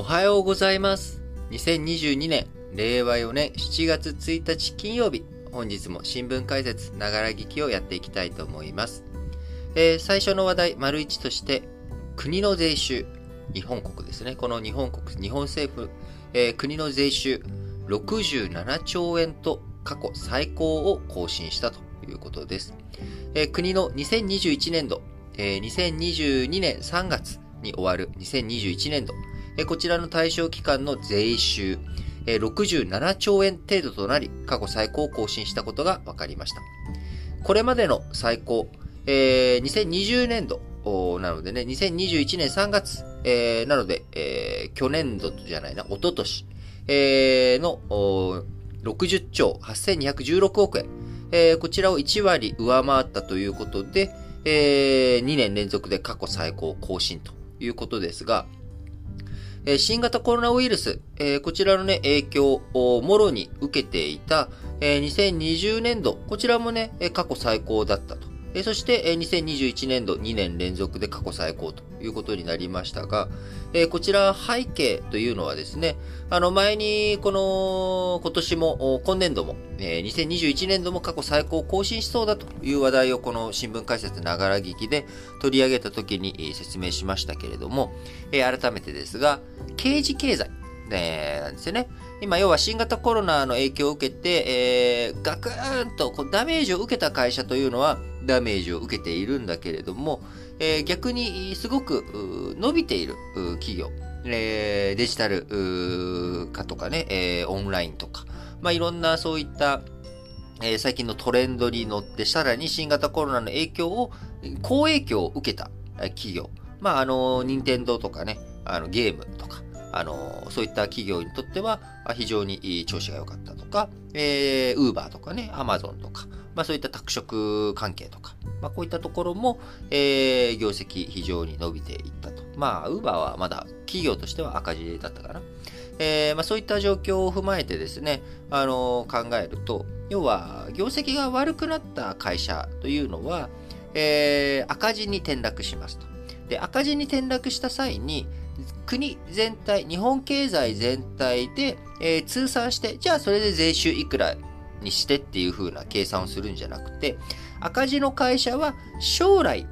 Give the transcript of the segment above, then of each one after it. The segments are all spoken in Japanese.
おはようございます。2022年、令和4年7月1日金曜日、本日も新聞解説、ながら聞きをやっていきたいと思います。えー最初の話題、丸一として、国の税収、日本国ですね。この日本国、日本政府、えー国の税収、67兆円と過去最高を更新したということです。えー国の2021年度、えー2022年3月に終わる2021年度、こちらの対象期間の税収、67兆円程度となり、過去最高を更新したことが分かりました。これまでの最高、えー2020年度なのでね、2021年3月、えーなので、えー去年度じゃないな、一昨年、えーの60兆8216億円、えーこちらを1割上回ったということで、えー2年連続で過去最高を更新ということですが、え新型コロナウイルス、えこちらのね、影響をもろに受けていた、え2020年度、こちらもね、過去最高だったと。そして、え2021年度2年連続で過去最高ということになりましたが、こちら背景というのはですね、あの前にこの今年も、今年度も、え2021年度も過去最高を更新しそうだという話題をこの新聞解説ながら聞きで取り上げた時に説明しましたけれども、改めてですが、刑事経済、えーなんですよね。今、要は新型コロナの影響を受けて、えーガクーンとこうダメージを受けた会社というのはダメージを受けているんだけれども、えー逆にすごく伸びている企業、えーデジタル化とかね、えーオンラインとか、まあ、いろんなそういった、えー最近のトレンドに乗って、さらに新型コロナの影響を、好影響を受けた企業。まあ、あの、任天堂とかね、あの、ゲームとか、あの、そういった企業にとっては、非常に調子が良かったとか、えー、ウーバーとかね、アマゾンとか、まあそういった宅食関係とか、まあこういったところも、えー、業績非常に伸びていったと。まあ、ウーバーはまだ企業としては赤字だったかな。えーまあ、そういった状況を踏まえてですね、あの考えると、要は、業績が悪くなった会社というのは、えー赤字に転落しますと。で、赤字に転落した際に、国全体、日本経済全体で、えー通算して、じゃあそれで税収いくらにしてっていう風な計算をするんじゃなくて、赤字の会社は将来、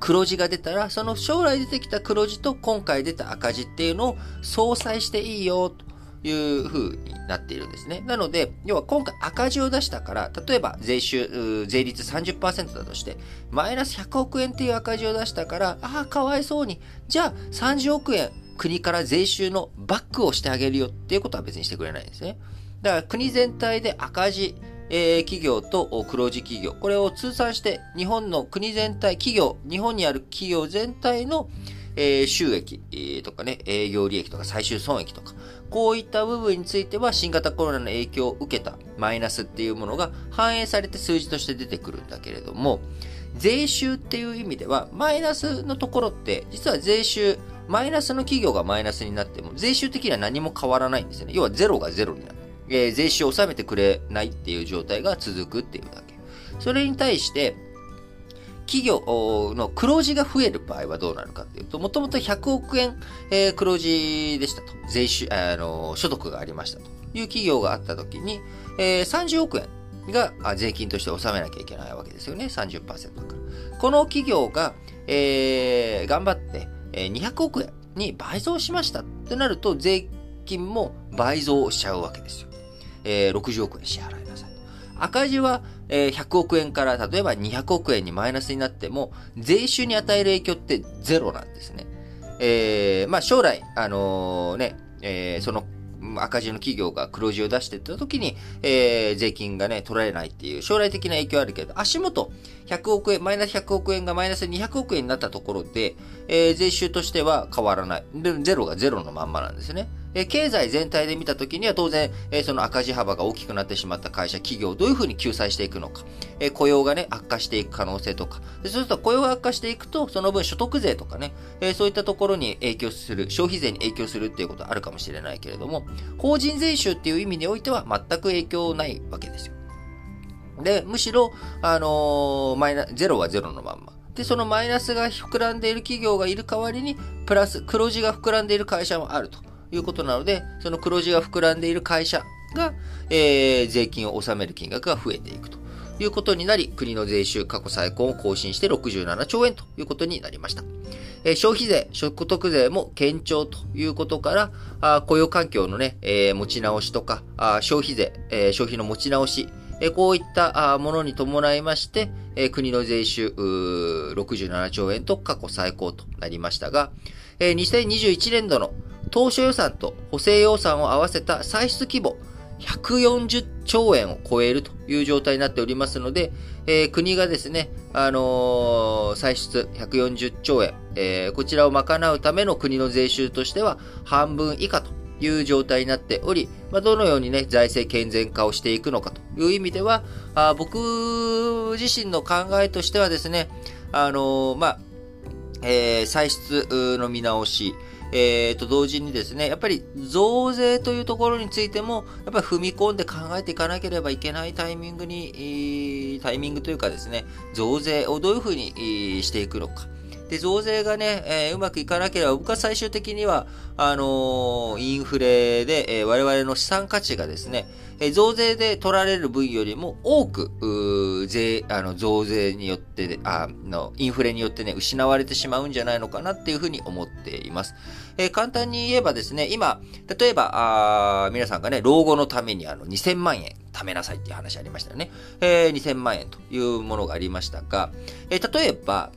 黒字が出たら、その将来出てきた黒字と今回出た赤字っていうのを相殺していいよと。いう風になっているんですね。なので、要は今回赤字を出したから、例えば税収、税率30%だとして、マイナス100億円っていう赤字を出したから、ああ、かわいそうに。じゃあ30億円国から税収のバックをしてあげるよっていうことは別にしてくれないんですね。だから国全体で赤字、えー企業と黒字企業、これを通算して日本の国全体、企業、日本にある企業全体の、えー収益、とかね、営業利益とか最終損益とか、こういった部分については新型コロナの影響を受けたマイナスっていうものが反映されて数字として出てくるんだけれども、税収っていう意味では、マイナスのところって、実は税収、マイナスの企業がマイナスになっても、税収的には何も変わらないんですよね。要はゼロがゼロになる。えー税収を納めてくれないっていう状態が続くっていうだけ。それに対して、企業の黒字が増える場合はどうなるかっていうと、もともと100億円、えー黒字でしたと。税収、あの、所得がありましたという企業があったときに、えー30億円が税金として納めなきゃいけないわけですよね。30%から。この企業が、えー頑張って、えー200億円に倍増しましたってなると、税金も倍増しちゃうわけですよ。えー60億円支払いなさい。赤字は、え100億円から例えば200億円にマイナスになっても、税収に与える影響ってゼロなんですね。えーまあ将来、あのね、えーその赤字の企業が黒字を出していった時に、えー税金がね、取られないっていう将来的な影響あるけど、足元、100億円、マイナス100億円がマイナス200億円になったところで、えー税収としては変わらない。で、ゼロがゼロのまんまなんですね。え経済全体で見たときには当然、えその赤字幅が大きくなってしまった会社、企業をどういうふうに救済していくのか、え雇用がね、悪化していく可能性とか、でそうすると雇用が悪化していくと、その分所得税とかね、えそういったところに影響する、消費税に影響するっていうことはあるかもしれないけれども、法人税収っていう意味においては全く影響ないわけですよ。で、むしろ、あのーマイナ、ゼロはゼロのまんま。で、そのマイナスが膨らんでいる企業がいる代わりに、プラス黒字が膨らんでいる会社もあるということなので、その黒字が膨らんでいる会社が、えー、税金を納める金額が増えていくということになり、国の税収過去最高を更新して67兆円ということになりました。えー、消費税、所得税も堅調ということから、あ雇用環境のね、えー、持ち直しとか、あ消費税、えー、消費の持ち直し、えこういったものに伴いまして、え国の税収67兆円と過去最高となりましたが、え2021年度の当初予算と補正予算を合わせた歳出規模、140兆円を超えるという状態になっておりますので、えー、国がですね、あのー、歳出140兆円、えー、こちらを賄うための国の税収としては半分以下という状態になっており、まあ、どのようにね、財政健全化をしていくのかという意味では、あ僕自身の考えとしてはですね、あの、まあ、えー、歳出の見直し、えー、と同時にですね、やっぱり増税というところについても、やっぱり踏み込んで考えていかなければいけないタイミングに、タイミングというかですね、増税をどういうふうにしていくのか。で、増税がね、えー、うまくいかなければ、僕は最終的には、あのー、インフレで、えー、我々の資産価値がですね、え、増税で取られる分よりも多く、税、あの、増税によって、あの、インフレによってね、失われてしまうんじゃないのかなっていうふうに思っています。えー、簡単に言えばですね、今、例えば、あ皆さんがね、老後のためにあの、2000万円貯めなさいっていう話ありましたよね。えー、2000万円というものがありましたが、えー、例えば、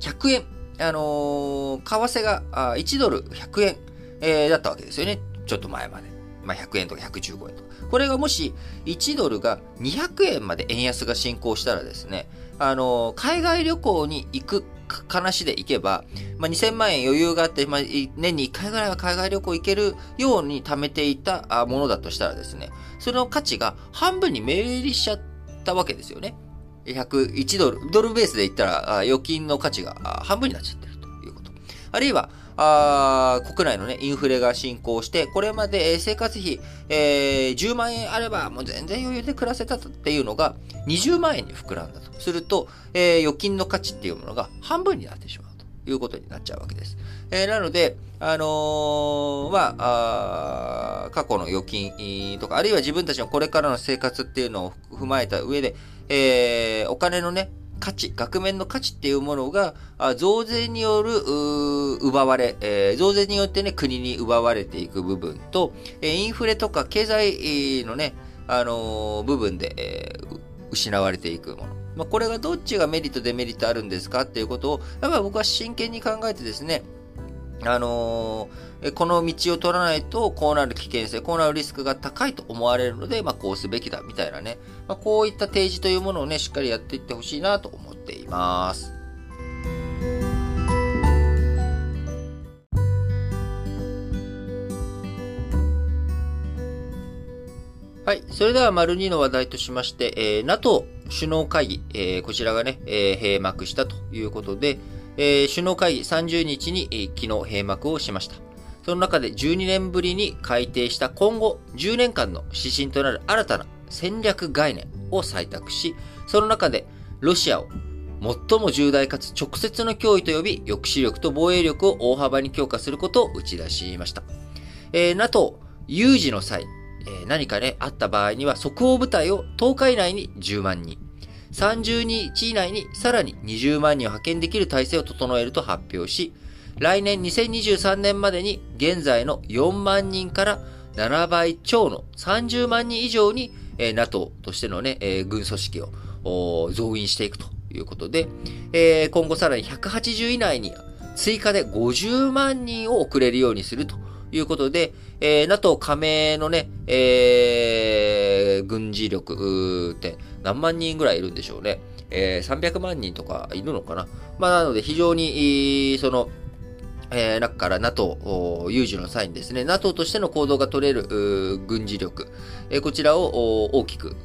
100円、あのー、為替があ1ドル100円、えー、だったわけですよね。ちょっと前まで。まあ、100円とか115円とか。これがもし1ドルが200円まで円安が進行したらですね、あの、海外旅行に行く話で行けば、まあ、2000万円余裕があって、まあ、年に1回ぐらいは海外旅行行けるように貯めていたものだとしたらですね、その価値が半分に目減りしちゃったわけですよね。101ドル、ドルベースで言ったら、預金の価値が半分になっちゃってるということ。あるいは、あ国内のね、インフレが進行して、これまで生活費、えー、10万円あればもう全然余裕で暮らせたっていうのが20万円に膨らんだとすると、えー、預金の価値っていうものが半分になってしまうということになっちゃうわけです。えー、なので、あのー、ま、あ過去の預金とか、あるいは自分たちのこれからの生活っていうのを踏まえた上で、えー、お金のね、価値、額面の価値っていうものが、増税による、奪われ、えー、増税によってね、国に奪われていく部分とえ、インフレとか経済のね、あのー、部分で、えー、失われていくもの。まあ、これがどっちがメリット、デメリットあるんですかっていうことを、やっぱり僕は真剣に考えてですね、あのー、この道を取らないと、こうなる危険性、こうなるリスクが高いと思われるので、まあ、こうすべきだ、みたいなね。まあ、こういった提示というものをね、しっかりやっていってほしいなと思っています。はい。それでは、丸2の話題としまして、えー、NATO 首脳会議、えー、こちらがね、えー、閉幕したということで、えー、首脳会議30日に、えー、昨日閉幕をしました。その中で12年ぶりに改定した今後10年間の指針となる新たな戦略概念を採択し、その中でロシアを最も重大かつ直接の脅威と呼び、抑止力と防衛力を大幅に強化することを打ち出しました。えー、NATO 有事の際、えー、何かね、あった場合には即応部隊を10日以内に10万人、30日以内にさらに20万人を派遣できる体制を整えると発表し、来年2023年までに現在の4万人から7倍超の30万人以上に、えー、NATO としてのね、えー、軍組織を増員していくということで、えー、今後さらに180以内に追加で50万人を送れるようにするということで、えー、NATO 加盟のね、えー、軍事力って何万人ぐらいいるんでしょうね。えー、300万人とかいるのかな。まあ、なので非常に、その、えー、中から NATO 有事の際にですね、NATO としての行動が取れる軍事力、えー、こちらを大きく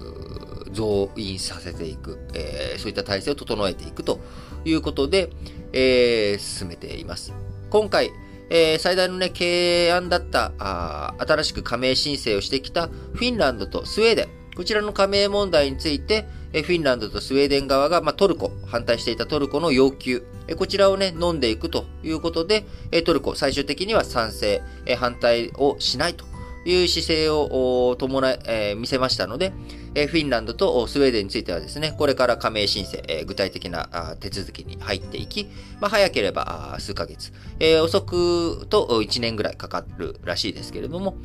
増員させていく、えー、そういった体制を整えていくということで、えー、進めています。今回、えー、最大のね、経営案だったあ、新しく加盟申請をしてきたフィンランドとスウェーデン、こちらの加盟問題について、フィンランドとスウェーデン側が、まあ、トルコ、反対していたトルコの要求、こちらをね、飲んでいくということで、トルコ、最終的には賛成、反対をしないという姿勢を伴、えー、見せましたので、えフィンランドとスウェーデンについてはですね、これから加盟申請、え具体的な手続きに入っていき、まあ、早ければ数ヶ月、え遅くと1年ぐらいかかるらしいですけれども、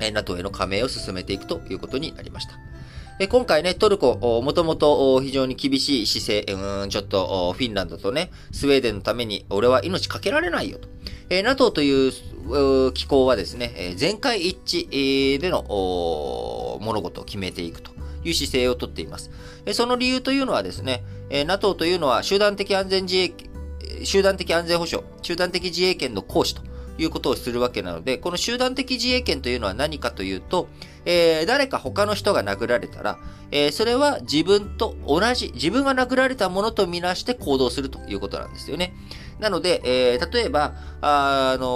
え NATO への加盟を進めていくということになりました。今回ね、トルコ、もともと非常に厳しい姿勢、うん、ちょっとフィンランドとね、スウェーデンのために俺は命かけられないよと。え NATO という機構はですね、全会一致での物事を決めていくという姿勢をとっています。その理由というのはですね、NATO というのは集団的安全自衛、集団的安全保障、集団的自衛権の行使ということをするわけなので、この集団的自衛権というのは何かというと、えー、誰か他の人が殴られたら、えー、それは自分と同じ、自分が殴られたものとみなして行動するということなんですよね。なので、えー、例えば、あ、あの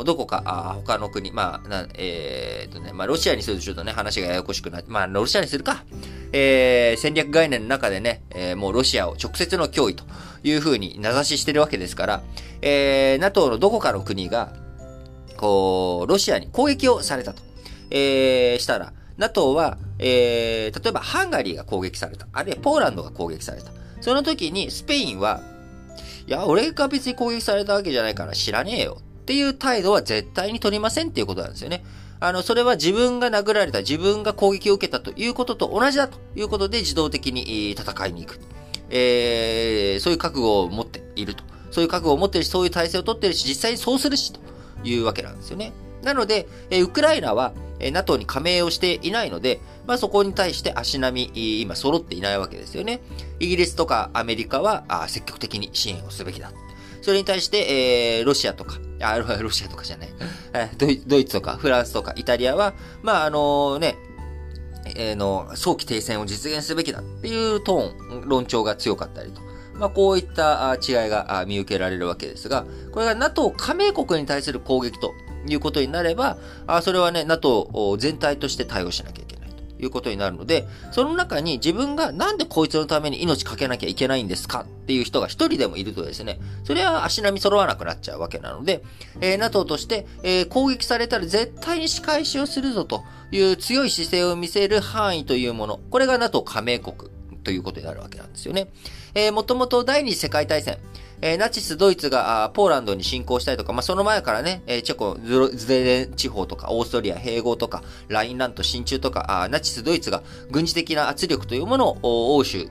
ー、どこか、あ他の国、まあ、なえー、とね、まあ、ロシアにするとちょっとね、話がややこしくなって、まあ、ロシアにするか。えー、戦略概念の中でね、えー、もうロシアを直接の脅威というふうに名指ししてるわけですから、えー、NATO のどこかの国が、こう、ロシアに攻撃をされたと、えー、したら、NATO は、えー、例えばハンガリーが攻撃された。あるいはポーランドが攻撃された。その時にスペインは、いや、俺が別に攻撃されたわけじゃないから知らねえよっていう態度は絶対に取りませんっていうことなんですよね。あの、それは自分が殴られた、自分が攻撃を受けたということと同じだということで自動的に戦いに行く。えー、そういう覚悟を持っていると。そういう覚悟を持ってるし、そういう体制を取ってるし、実際にそうするし、というわけなんですよね。なので、ウクライナは NATO に加盟をしていないので、まあ、そこに対して足並み、今揃っていないわけですよね。イギリスとかアメリカは積極的に支援をすべきだ。それに対して、えー、ロシアとか、あ、ロシアとかじゃない、ドイツとかフランスとかイタリアは、まあ、あのね、えー、の、早期停戦を実現すべきだっていうトーン、論調が強かったりと。まあ、こういった違いが見受けられるわけですが、これが NATO 加盟国に対する攻撃ということになれば、それはね、NATO 全体として対応しなきゃいけない。いうことになるので、その中に自分がなんでこいつのために命かけなきゃいけないんですかっていう人が一人でもいるとですね、それは足並み揃わなくなっちゃうわけなので、えー、NATO として、えー、攻撃されたら絶対に仕返しをするぞという強い姿勢を見せる範囲というもの、これが NATO 加盟国ということになるわけなんですよね。えー、もともと第二次世界大戦、えー、ナチスドイツがポーランドに侵攻したりとか、まあ、その前からね、えー、チェコ、ズレレン地方とか、オーストリア併合とか、ラインランド進駐とか、あナチスドイツが軍事的な圧力というものを欧州、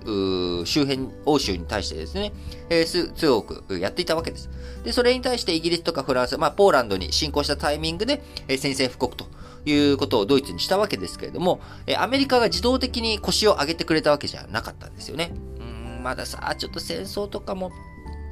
周辺、欧州に対してですね、えー、強くやっていたわけです。で、それに対してイギリスとかフランス、まあ、ポーランドに侵攻したタイミングで、えー、宣戦布告ということをドイツにしたわけですけれども、えー、アメリカが自動的に腰を上げてくれたわけじゃなかったんですよね。うん、まださ、ちょっと戦争とかも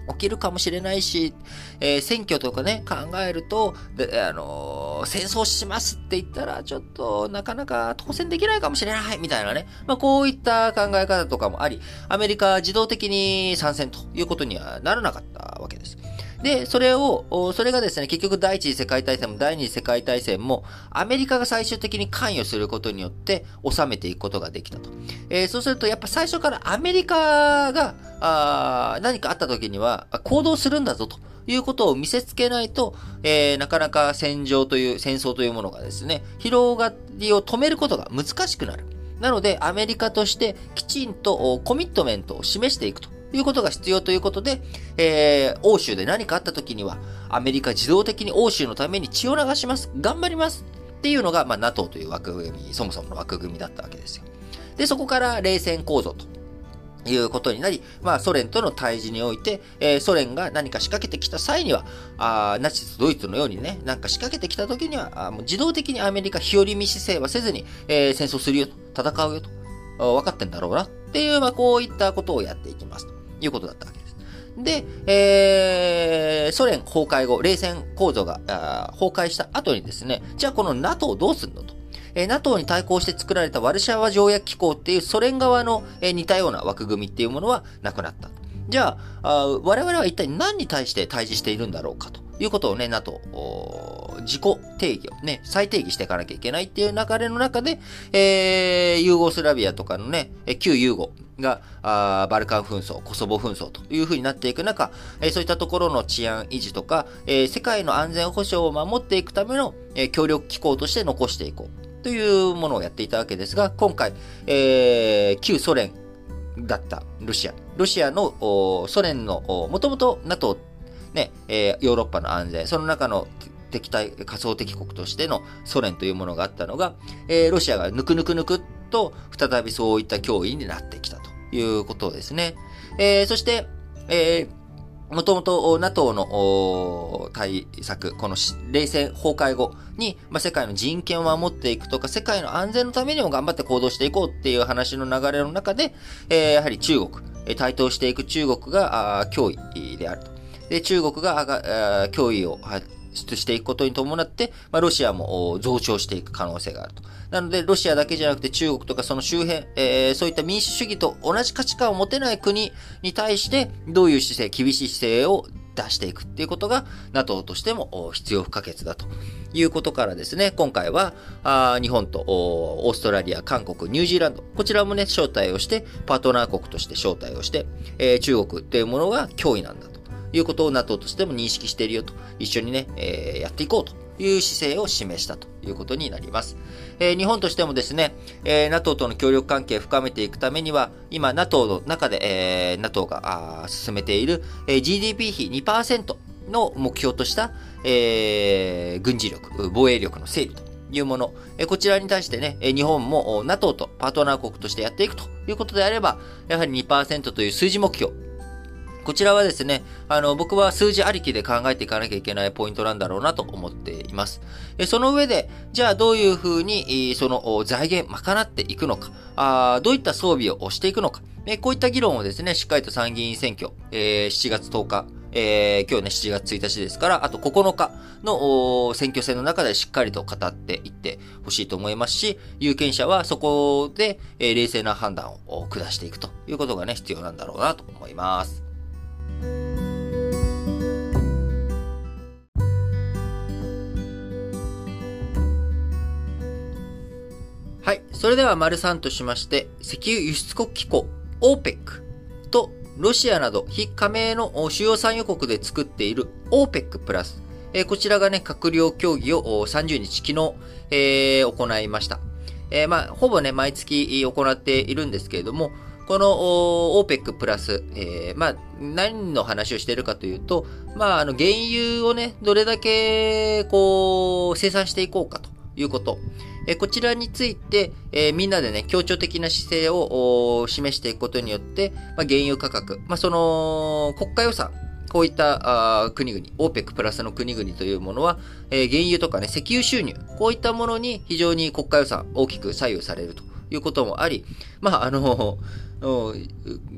起きるかもしれないし、えー、選挙とかね、考えると、であのー、戦争しますって言ったら、ちょっとなかなか当選できないかもしれない、みたいなね。まあ、こういった考え方とかもあり、アメリカは自動的に参戦ということにはならなかったわけです。で、それを、それがですね、結局第一次世界大戦も第二次世界大戦も、アメリカが最終的に関与することによって収めていくことができたと。えー、そうすると、やっぱ最初からアメリカが、あ何かあった時には行動するんだぞということを見せつけないと、えー、なかなか戦場という、戦争というものがですね、広がりを止めることが難しくなる。なので、アメリカとしてきちんとコミットメントを示していくということが必要ということで、えー、欧州で何かあった時には、アメリカ自動的に欧州のために血を流します。頑張ります。っていうのが、まあ、NATO という枠組み、そもそもの枠組みだったわけですよ。で、そこから冷戦構造ということになり、まあ、ソ連との対峙において、えー、ソ連が何か仕掛けてきた際には、あナチス、ドイツのようにね、なんか仕掛けてきた時には、あもう自動的にアメリカ日和見姿勢はせずに、えー、戦争するよと、戦うよと、分かってんだろうなっていう、まあ、こういったことをやっていきますいうことだったわけです。で、えー、ソ連崩壊後、冷戦構造が崩壊した後にですね、じゃあこの NATO をどうするのと。えー、NATO に対抗して作られたワルシャワ条約機構っていうソ連側の、えー、似たような枠組みっていうものはなくなった。じゃああ、我々は一体何に対して対峙しているんだろうかということをね、NATO、自己定義をね、再定義していかなきゃいけないっていう流れの中で、えー、ユーゴスラビアとかのね、旧ユーゴが、バルカン紛争、コソボ紛争という風になっていく中、そういったところの治安維持とか、世界の安全保障を守っていくための、協力機構として残していこうというものをやっていたわけですが、今回、旧ソ連だったロシア。ロシアのソ連のもともと NATO、ヨーロッパの安全、その中の敵対、仮想敵国としてのソ連というものがあったのが、ロシアがぬくぬくぬくと再びそういった脅威になってきたいうことですね。えー、そして、えーもともと NATO の対策、この冷戦崩壊後に、まあ、世界の人権を守っていくとか、世界の安全のためにも頑張って行動していこうっていう話の流れの中で、えー、やはり中国、台頭していく中国が脅威であると。で、中国が脅威を出していくことに伴って、まあ、ロシアも増長していく可能性があると。なので、ロシアだけじゃなくて中国とかその周辺、えー、そういった民主主義と同じ価値観を持てない国に対して、どういう姿勢、厳しい姿勢を出していくっていうことが NATO としても必要不可欠だということからですね、今回は日本とオーストラリア、韓国、ニュージーランド、こちらもね、招待をして、パートナー国として招待をして、えー、中国っていうものが脅威なんだということを NATO としても認識しているよと、一緒にね、えー、やっていこうという姿勢を示したということになります。えー、日本としてもですね、えー、NATO との協力関係を深めていくためには、今 NATO の中で、えー、NATO が進めている、えー、GDP 比2%の目標とした、えー、軍事力、防衛力の整備というもの、えこちらに対してね、日本も NATO とパートナー国としてやっていくということであれば、やはり2%という数字目標、こちらはですね、あの、僕は数字ありきで考えていかなきゃいけないポイントなんだろうなと思っています。その上で、じゃあどういうふうに、その財源賄っていくのか、あどういった装備をしていくのか、こういった議論をですね、しっかりと参議院選挙、えー、7月10日、えー、今日ね、7月1日ですから、あと9日の選挙戦の中でしっかりと語っていってほしいと思いますし、有権者はそこで、えー、冷静な判断を下していくということがね、必要なんだろうなと思います。はい。それでは丸3としまして、石油輸出国機構 OPEC とロシアなど非加盟の主要産油国で作っている OPEC プラス。えー、こちらがね、閣僚協議を30日昨日、えー、行いました。えー、まあ、ほぼね、毎月行っているんですけれども、この OPEC プラス、えー、まあ、何の話をしているかというと、まあ、あの、原油をね、どれだけ、こう、生産していこうかということ。えこちらについて、えみんなでね、協調的な姿勢を示していくことによって、まあ、原油価格、まあ、その、国家予算、こういったあ国々、OPEC プラスの国々というものは、えー、原油とかね、石油収入、こういったものに非常に国家予算大きく左右されるということもあり、まあ、あの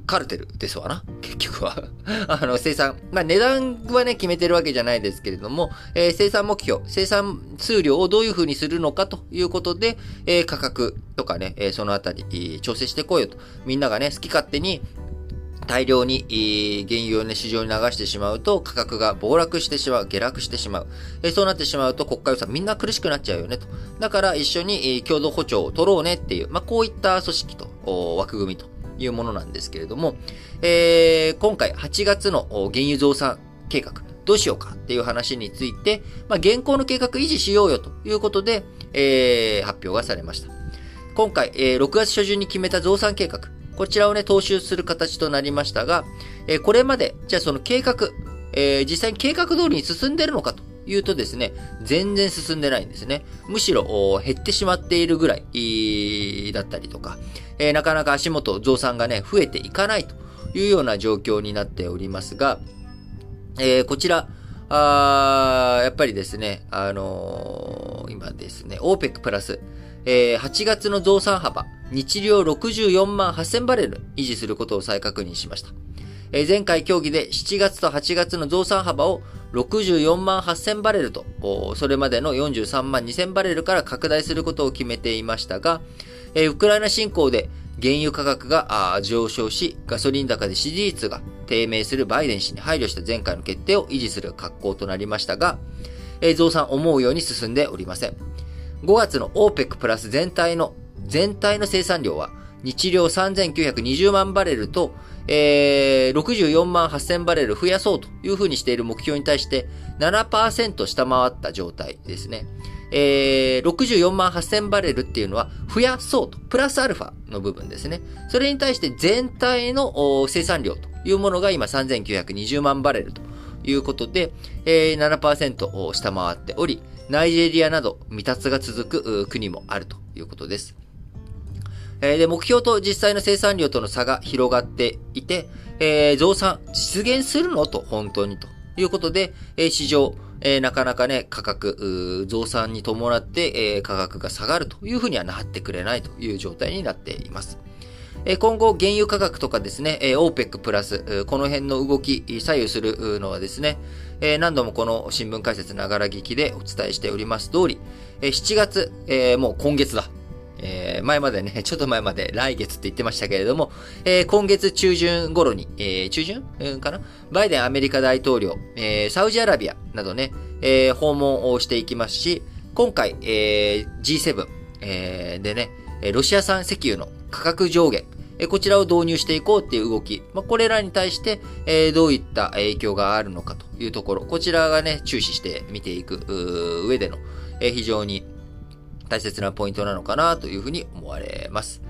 カルテルですわな。結局はあの、生産。まあ、値段はね、決めてるわけじゃないですけれども、えー、生産目標、生産数量をどういうふうにするのかということで、えー、価格とかね、えー、そのあたり、調整してこうよと。みん。ながね、好き勝手に、大量に原油をね、市場に流してしまうと価格が暴落してしまう、下落してしまう。えそうなってしまうと国家予算みん。な苦しくなっちゃうよねと。だから一緒に共同歩調を取ろうねっていう、まあ、こういった組織と枠組みというものなんですけれども、えー、今回8月の原油増産計画、どうしようかっていう話について、まあ、現行の計画維持しようよということで、えー、発表がされました。今回、えー、6月初旬に決めた増産計画、こちらをね、踏襲する形となりましたが、えー、これまで、じゃあその計画、えー、実際に計画通りに進んでるのかというとですね、全然進んでないんですね。むしろ減ってしまっているぐらいだったりとか、えー、なかなか足元増産がね、増えていかないというような状況になっておりますが、えー、こちら、あやっぱりですね、あのー、今ですね、OPEC プラス、えー、8月の増産幅、日量64万8000バレル維持することを再確認しました。えー、前回協議で7月と8月の増産幅を64万8000バレルと、それまでの43万2000バレルから拡大することを決めていましたが、えー、ウクライナ侵攻で原油価格が上昇し、ガソリン高で支持率が低迷するバイデン氏に配慮した前回の決定を維持する格好となりましたが、え増産思うように進んでおりません。5月の OPEC プラス全体の、全体の生産量は、日量3920万バレルと、えー、64万8000バレル増やそうというふうにしている目標に対して7%下回った状態ですね。えー、64万8000バレルっていうのは増やそうと、プラスアルファの部分ですね。それに対して全体の生産量というものが今3920万バレルということで、えー、7%下回っており、ナイジェリアなど未達が続く国もあるということです。えー、で、目標と実際の生産量との差が広がっていて、えー、増産実現するの？と、本当に？ということで、えー、市場、えー、なかなかね、価格、増産に伴って、えー、価格が下がるというふうにはなってくれないという状態になっています。えー、今後、原油価格とかですね、えー、OPEC プラス、この辺の動き、左右するのはですね、えー、何度もこの新聞解説ながら聞きでお伝えしております通り、えー、7月、えー、もう今月だ。えー、前までね、ちょっと前まで来月って言ってましたけれども、えー、今月中旬頃に、えー、中旬、うん、かな？バイデンアメリカ大統領、えー、サウジアラビアなどね、えー、訪問をしていきますし、今回、えー、G7、えー、でね、ロシア産石油の価格上限、こちらを導入していこうっていう動き。まあ、これらに対して、えどういった影響があるのかというところ。こちらがね、注視して見ていく上での、え非常に大切なポイントなのかなというふうに思われます。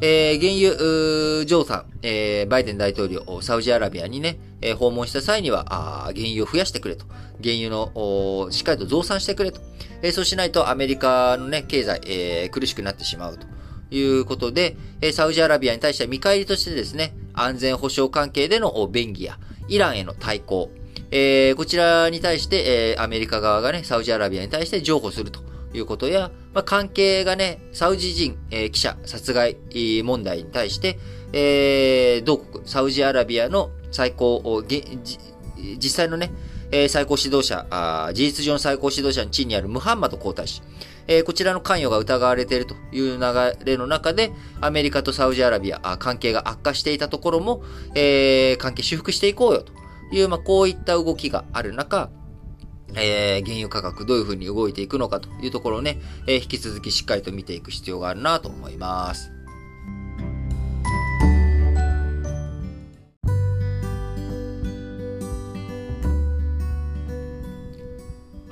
えー、原油、増産、えー、バイデン大統領、サウジアラビアにね、えー、訪問した際には、あ原油を増やしてくれと。原油の、しっかりと増産してくれと。えー、そうしないとアメリカのね、経済、えー、苦しくなってしまうということで、えー、サウジアラビアに対しては見返りとしてですね、安全保障関係での便宜や、イランへの対抗、えー、こちらに対して、えー、アメリカ側がね、サウジアラビアに対して譲歩するということや、まあ、関係がね、サウジ人、えー、記者殺害問題に対して、えー、同国、サウジアラビアの最高、実際のね、え、最高指導者あ、事実上の最高指導者の地位にあるムハンマド皇太子、えー、こちらの関与が疑われているという流れの中で、アメリカとサウジアラビア、関係が悪化していたところも、えー、関係修復していこうよという、まあ、こういった動きがある中、えー、原油価格どういうふうに動いていくのかというところをね、えー、引き続きしっかりと見ていく必要があるなと思います。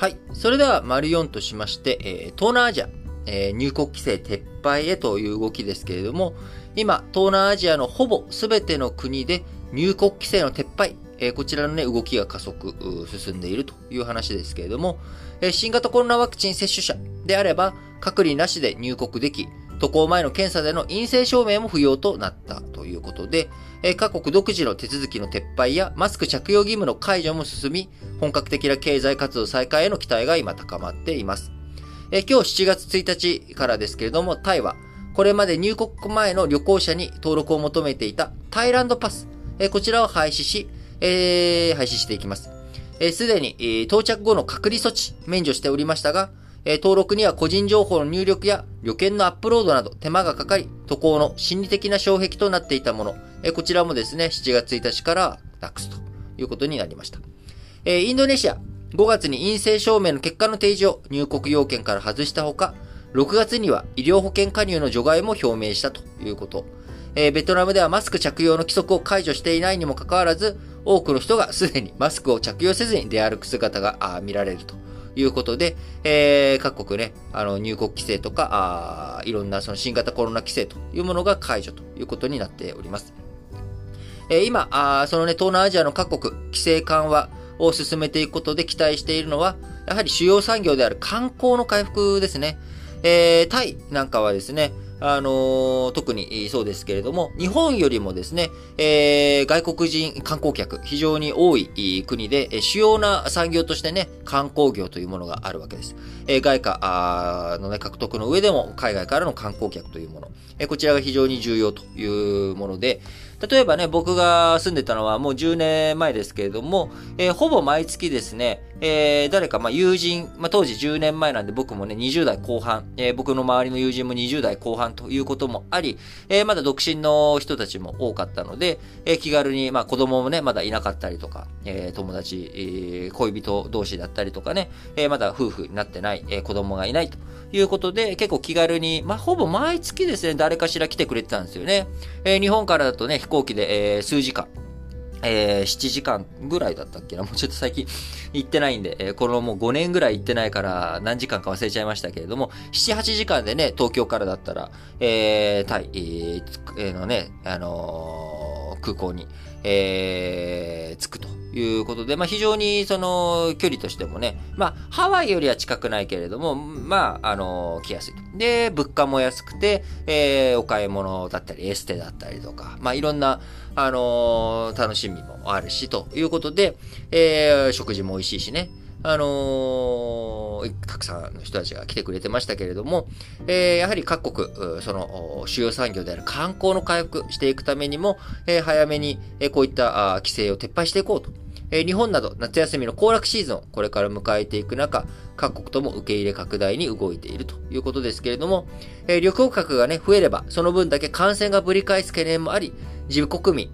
はい。それでは、丸4としまして、えー、東南アジア、えー、入国規制撤廃へという動きですけれども、今、東南アジアのほぼ全ての国で入国規制の撤廃、え、こちらのね、動きが加速、進んでいるという話ですけれども、え、新型コロナワクチン接種者であれば、隔離なしで入国でき、渡航前の検査での陰性証明も不要となったということで、え各国独自の手続きの撤廃やマスク着用義務の解除も進み、本格的な経済活動再開への期待が今高まっています。え今日7月1日からですけれども、タイは、これまで入国前の旅行者に登録を求めていたタイランドパス、えこちらを廃止し、えー、廃止していきます。えす、でに、えー、到着後の隔離措置、免除しておりましたが、えー、登録には個人情報の入力や旅券のアップロードなど手間がかかり、渡航の心理的な障壁となっていたもの、えー、こちらもですね、7月1日からなくすということになりました。えー、インドネシア、5月に陰性証明の結果の提示を入国要件から外したほか、6月には医療保険加入の除外も表明したということ。えー、ベトナムではマスク着用の規則を解除していないにもかかわらず、多くの人がすでにマスクを着用せずに出歩く姿が見られるということで、えー、各国ね、あの入国規制とかあ、いろんなその新型コロナ規制というものが解除ということになっております。えー、今あ、そのね、東南アジアの各国、規制緩和を進めていくことで期待しているのは、やはり主要産業である観光の回復ですね。えー、タイなんかはですね、あのー、特にそうですけれども、日本よりもですね、えー、外国人観光客、非常に多い国で、主要な産業としてね、観光業というものがあるわけです。えー、外貨のね、獲得の上でも、海外からの観光客というもの、えー、こちらが非常に重要というもので、例えばね、僕が住んでたのはもう10年前ですけれども、えー、ほぼ毎月ですね、えー、誰か、まあ、友人、まあ、当時10年前なんで僕もね、20代後半、えー、僕の周りの友人も20代後半ということもあり、え、まだ独身の人たちも多かったので、え、気軽に、まあ、子供もね、まだいなかったりとか、え、友達、え、恋人同士だったりとかね、え、まだ夫婦になってない、え、子供がいないと。いうことで、結構気軽に、まあ、ほぼ毎月ですね、誰かしら来てくれてたんですよね。えー、日本からだとね、飛行機で、えー、数時間、えー、7時間ぐらいだったっけなもうちょっと最近 行ってないんで、えー、このもう5年ぐらい行ってないから何時間か忘れちゃいましたけれども、7、8時間でね、東京からだったら、えー、タイ、えー、のね、あのー、空港に、えー、着くということで、まあ、非常にその距離としてもね、まあ、ハワイよりは近くないけれども、まあ、あの、来やすいと。で、物価も安くて、えー、お買い物だったり、エステだったりとか、まあ、いろんな、あのー、楽しみもあるし、ということで、えー、食事も美味しいしね、あのー、たくさんの人たちが来てくれてましたけれども、えー、やはり各国、その主要産業である観光の回復していくためにも、えー、早めに、えこういった規制を撤廃していこうと。え日本など夏休みの行楽シーズンをこれから迎えていく中、各国とも受け入れ拡大に動いているということですけれども、え旅行客がね、増えれば、その分だけ感染がぶり返す懸念もあり、自国民、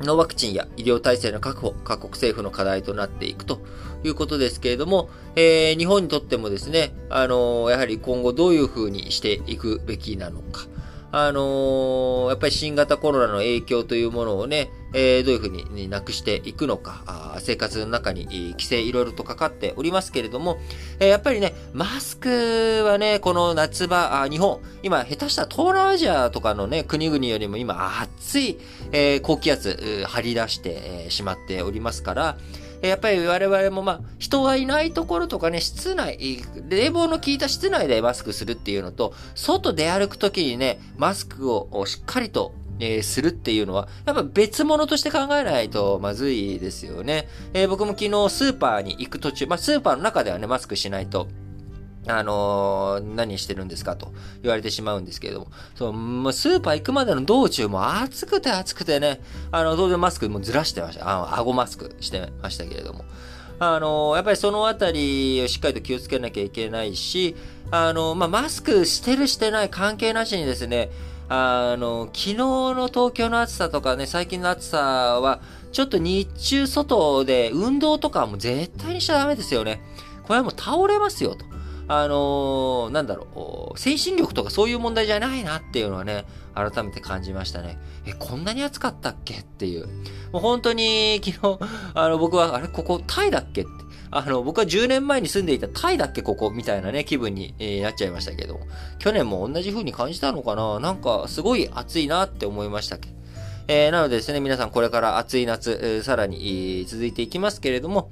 のワクチンや医療体制の確保、各国政府の課題となっていくということですけれども、えー、日本にとってもですね、あのー、やはり今後どういうふうにしていくべきなのか、あのー、やっぱり新型コロナの影響というものをね、えー、どういうふうになくしていくのか、あ生活の中に規制いろいろとかかっておりますけれども、えー、やっぱりね、マスクはね、この夏場、あ日本、今下手した東南アジアとかのね、国々よりも今暑い、えー、高気圧、張り出して、えー、しまっておりますから、やっぱり我々もまあ、人がいないところとかね、室内、冷房の効いた室内でマスクするっていうのと、外出歩くときにね、マスクをしっかりとえー、するっていうのは、やっぱ別物として考えないとまずいですよね。えー、僕も昨日スーパーに行く途中、まあ、スーパーの中ではね、マスクしないと、あのー、何してるんですかと言われてしまうんですけれども、そう、もうスーパー行くまでの道中も暑くて暑くてね、あの、当然マスクもずらしてました。あの、顎マスクしてましたけれども。あのー、やっぱりそのあたりをしっかりと気をつけなきゃいけないし、あのー、まあ、マスクしてるしてない関係なしにですね、あの、昨日の東京の暑さとかね、最近の暑さは、ちょっと日中外で運動とかも絶対にしちゃダメですよね。これはもう倒れますよと。あのー、なんだろう、精神力とかそういう問題じゃないなっていうのはね、改めて感じましたね。え、こんなに暑かったっけっていう。もう本当に昨日、あの、僕は、あれ、ここタイだっけって。あの、僕は10年前に住んでいたタイだっけここみたいなね、気分に、えー、なっちゃいましたけど、去年も同じ風に感じたのかななんか、すごい暑いなって思いましたけど。えー、なのでですね、皆さんこれから暑い夏、えー、さらに、続いていきますけれども、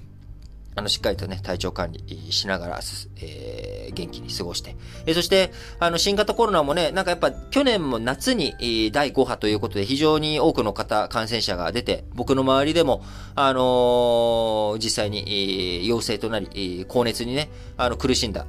あの、しっかりとね、体調管理しながら、えー、元気に過ごして。えー、そして、あの、新型コロナもね、なんかやっぱ去年も夏に、第5波ということで非常に多くの方、感染者が出て、僕の周りでも、あのー、実際に、陽性となり、高熱にね、あの、苦しんだ、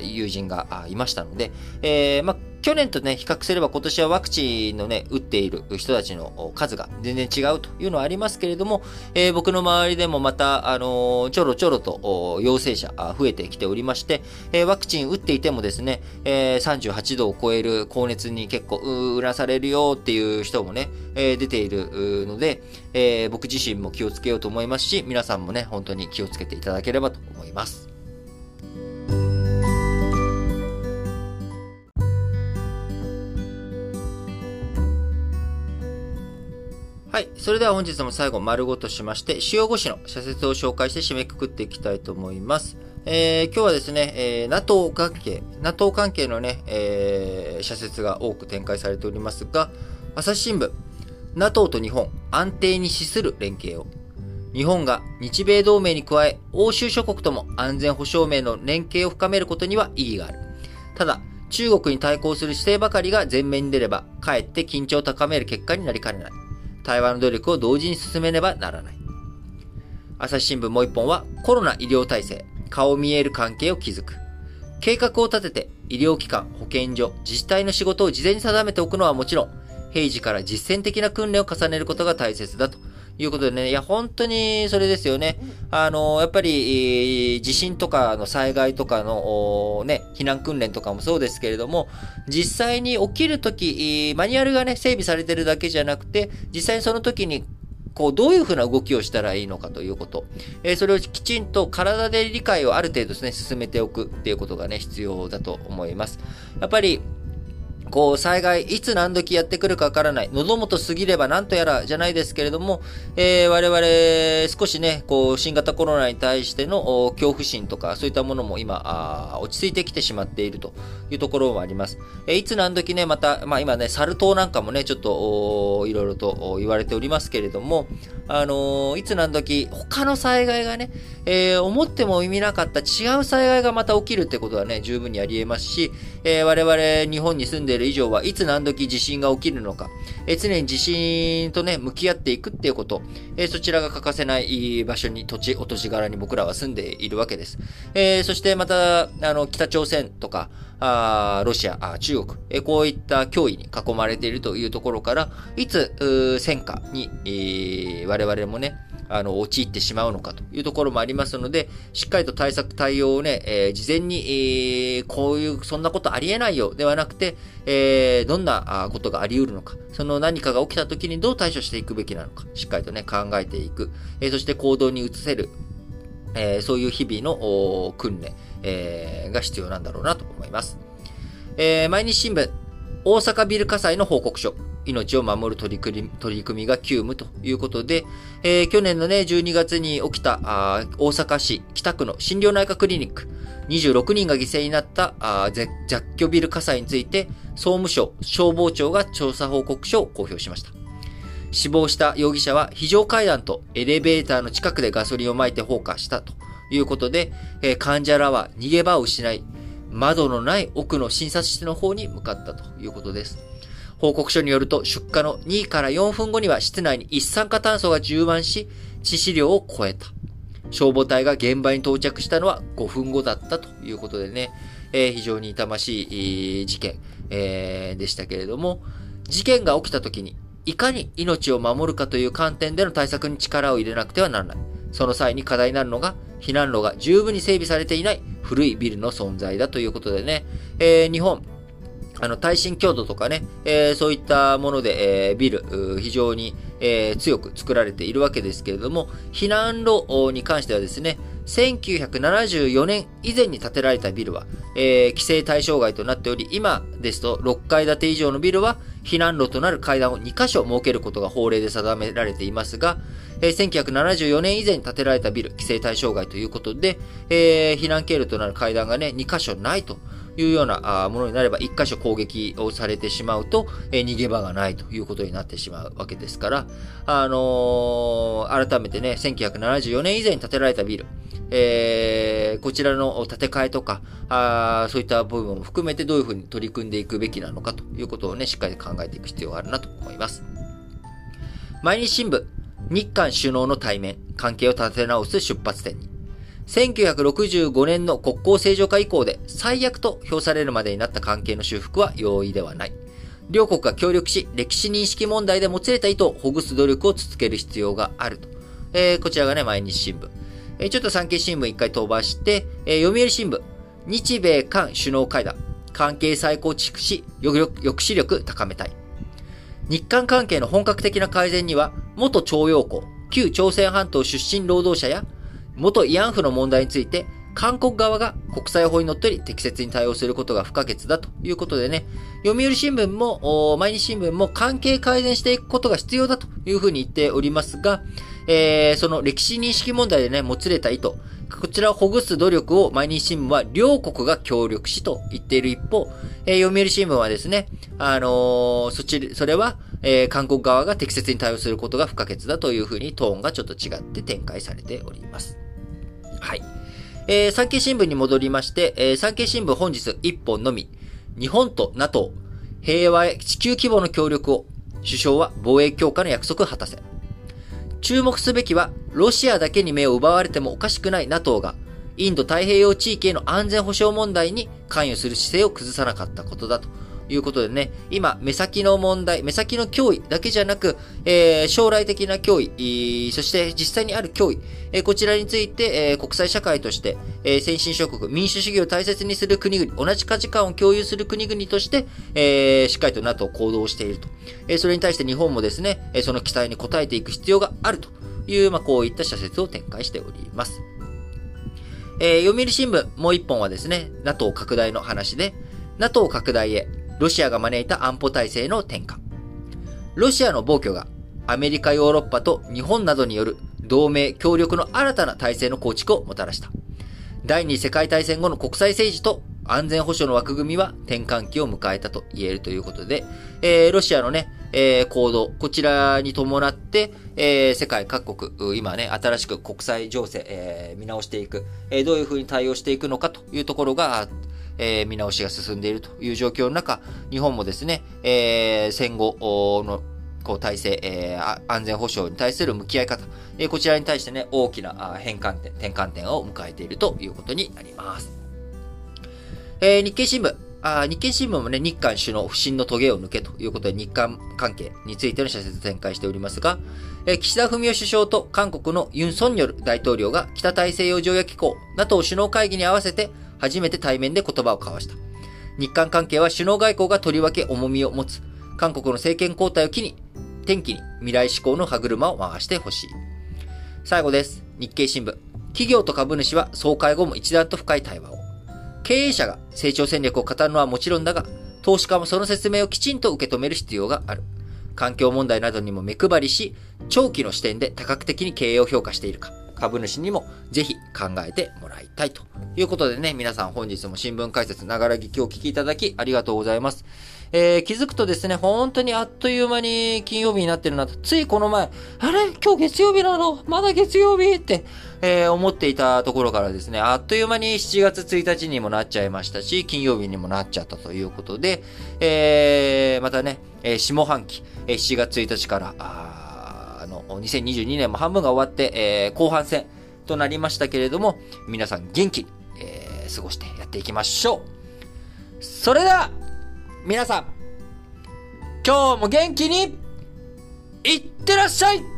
友人がいましたので、えー、まあ、去年とね、比較すれば今年はワクチンのね、打っている人たちの数が全然違うというのはありますけれども、えー、僕の周りでもまた、あの、ちょろちょろと陽性者増えてきておりまして、え、ワクチン打っていてもですね、え38度を超える高熱に結構うらされるよっていう人もね、え出ているので、え僕自身も気をつけようと思いますし、皆さんもね、本当に気をつけていただければと思います。はい。それでは本日も最後、丸ごとしまして、塩越しの社説を紹介して締めくくっていきたいと思います。えー、今日はですね、えー、NATO 関係、NATO 関係のね、えー、社説が多く展開されておりますが、朝日新聞、NATO と日本、安定に資する連携を。日本が日米同盟に加え、欧州諸国とも安全保障面の連携を深めることには意義がある。ただ、中国に対抗する姿勢ばかりが前面に出れば、かえって緊張を高める結果になりかねない。対話の努力を同時に進めねばならない。朝日新聞もう一本は、コロナ医療体制、顔見える関係を築く。計画を立てて、医療機関、保健所、自治体の仕事を事前に定めておくのはもちろん、平時から実践的な訓練を重ねることが大切だということでね、いや、本当にそれですよね。あの、やっぱり、地震とかの災害とかの、ね、避難訓練とかもそうですけれども、実際に起きるとき、マニュアルがね、整備されてるだけじゃなくて、実際にその時にこう、どういうふうな動きをしたらいいのかということ。えー、それをきちんと体で理解をある程度ですね、進めておくっていうことがね、必要だと思います。やっぱり、こう、災害、いつ何時やってくるかわからない。喉元過ぎれば何とやらじゃないですけれども、えー、我々、少しね、こう、新型コロナに対しての恐怖心とか、そういったものも今、あ落ち着いてきてしまっているというところもあります。えー、いつ何時ね、また、まあ今ね、サル痘なんかもね、ちょっと、いろいろと言われておりますけれども、あのー、いつ何時、他の災害がね、えー、思っても意味なかった違う災害がまた起きるってことはね、十分にあり得ますし、えー、我々日本に住んでいる以上はいつ何時地震が起きるのか、え、常に地震とね、向き合っていくっていうこと、え、そちらが欠かせない場所に、土地、落とし柄に僕らは住んでいるわけです。え、そしてまた、あの、北朝鮮とか、あロシア、あ中国、えこういった脅威に囲まれているというところから、いつ、戦火に、え、我々もね、あの、陥ってしまうのかというところもありますので、しっかりと対策対応をね、えー、事前に、えー、こういう、そんなことありえないよではなくて、えー、どんなことがあり得るのか、その何かが起きた時にどう対処していくべきなのか、しっかりとね、考えていく、えー、そして行動に移せる、えー、そういう日々の訓練、えー、が必要なんだろうなと思います。えー、毎日新聞、大阪ビル火災の報告書。命を守る取り組み取り組みが急務ということで、えー、去年のね、12月に起きたあ大阪市北区の心療内科クリニック、26人が犠牲になったあ雑居ビル火災について、総務省消防庁が調査報告書を公表しました。死亡した容疑者は非常階段とエレベーターの近くでガソリンを撒いて放火したということで、えー、患者らは逃げ場を失い、窓のない奥の診察室の方に向かったということです。報告書によると出火の2から4分後には室内に一酸化炭素が充満し、致死量を超えた。消防隊が現場に到着したのは5分後だったということでね、えー、非常に痛ましい事件、えー、でしたけれども、事件が起きた時にいかに命を守るかという観点での対策に力を入れなくてはならない。その際に課題になるのが、避難路が十分に整備されていない古いビルの存在だということでね、えー、日本、あの、耐震強度とかね、えー、そういったもので、えー、ビル、非常に、えー、強く作られているわけですけれども、避難路に関してはですね、1974年以前に建てられたビルは、えー、規制対象外となっており、今ですと6階建て以上のビルは避難路となる階段を2箇所設けることが法令で定められていますが、えー、1974年以前に建てられたビル、規制対象外ということで、えー、避難経路となる階段がね、2箇所ないというようなものになれば、一箇所攻撃をされてしまうと、え、逃げ場がないということになってしまうわけですから、あのー、改めてね、1974年以前に建てられたビル、えー、こちらの建て替えとか、あそういった部分も含めてどういうふうに取り組んでいくべきなのかということをね、しっかり考えていく必要があるなと思います。毎日新聞、日韓首脳の対面、関係を立て直す出発点に。1965年の国交正常化以降で最悪と評されるまでになった関係の修復は容易ではない。両国が協力し、歴史認識問題でもつれた意図をほぐす努力を続ける必要があると。えー、こちらがね、毎日新聞。えー、ちょっと産経新聞一回飛ばして、えー、読売新聞。日米韓首脳会談。関係再構築し、抑止力高めたい。日韓関係の本格的な改善には、元徴用工、旧朝鮮半島出身労働者や元慰安婦の問題について、韓国側が国際法にのっとり適切に対応することが不可欠だということでね、読売新聞も、毎日新聞も関係改善していくことが必要だというふうに言っておりますが、えー、その歴史認識問題でね、もつれた意図、こちらをほぐす努力を毎日新聞は両国が協力しと言っている一方、えー、読売新聞はですね、あのー、そちら、それは、えー、韓国側が適切に対応することが不可欠だというふうにトーンがちょっと違って展開されております。はい。えー、産経新聞に戻りまして、えー、産経新聞本日1本のみ、日本と NATO、平和へ地球規模の協力を、首相は防衛強化の約束を果たせ。注目すべきは、ロシアだけに目を奪われてもおかしくない NATO が、インド太平洋地域への安全保障問題に関与する姿勢を崩さなかったことだと。いうことでね、今、目先の問題、目先の脅威だけじゃなく、えー、将来的な脅威、そして実際にある脅威、えー、こちらについて、えー、国際社会として、え先進諸国、民主主義を大切にする国々、同じ価値観を共有する国々として、えしっかりと NATO 行動していると。えそれに対して日本もですね、えその期待に応えていく必要があるという、まあ、こういった社説を展開しております。えー、読売新聞もう一本はですね、NATO 拡大の話で、NATO 拡大へ、ロシアが招いた安保体制の転換。ロシアの暴挙がアメリカ、ヨーロッパと日本などによる同盟、協力の新たな体制の構築をもたらした。第二次世界大戦後の国際政治と安全保障の枠組みは転換期を迎えたと言えるということで、えー、ロシアのね、えー、行動、こちらに伴って、えー、世界各国、今ね、新しく国際情勢、えー、見直していく、えー、どういうふうに対応していくのかというところが、えー、見直しが進んでいるという状況の中、日本もですね、えー、戦後のこう体制、えー、安全保障に対する向き合い方、えー、こちらに対してね、大きな変換点、転換点を迎えているということになります。えー、日経新聞。あ日経新聞もね、日韓首脳不信の棘を抜けということで日韓関係についての社説展開しておりますが、え、岸田文雄首相と韓国のユン・ソンニョル大統領が北大西洋条約機構 NATO 首脳会議に合わせて初めて対面で言葉を交わした。日韓関係は首脳外交がとりわけ重みを持つ。韓国の政権交代を機に、天気に未来志向の歯車を回してほしい。最後です。日経新聞。企業と株主は総会後も一段と深い対話を。経営者が成長戦略を語るのはもちろんだが、投資家もその説明をきちんと受け止める必要がある。環境問題などにも目配りし、長期の視点で多角的に経営を評価しているか、株主にもぜひ考えてもらいたいということでね、皆さん本日も新聞解説、ながら聞きを聞きいただきありがとうございます。えー、気づくとですね、本当にあっという間に金曜日になってるなと、ついこの前、あれ？今日月曜日なの？まだ月曜日？って、えー、思っていたところからですね、あっという間に7月1日にもなっちゃいましたし、金曜日にもなっちゃったということで、えー、またね、えー、下半期、え、7月1日から、2022年も半分が終わって、えー、後半戦となりましたけれども、皆さん元気に、えー、過ごしてやっていきましょう。それでは、皆さん、今日も元気に、いってらっしゃい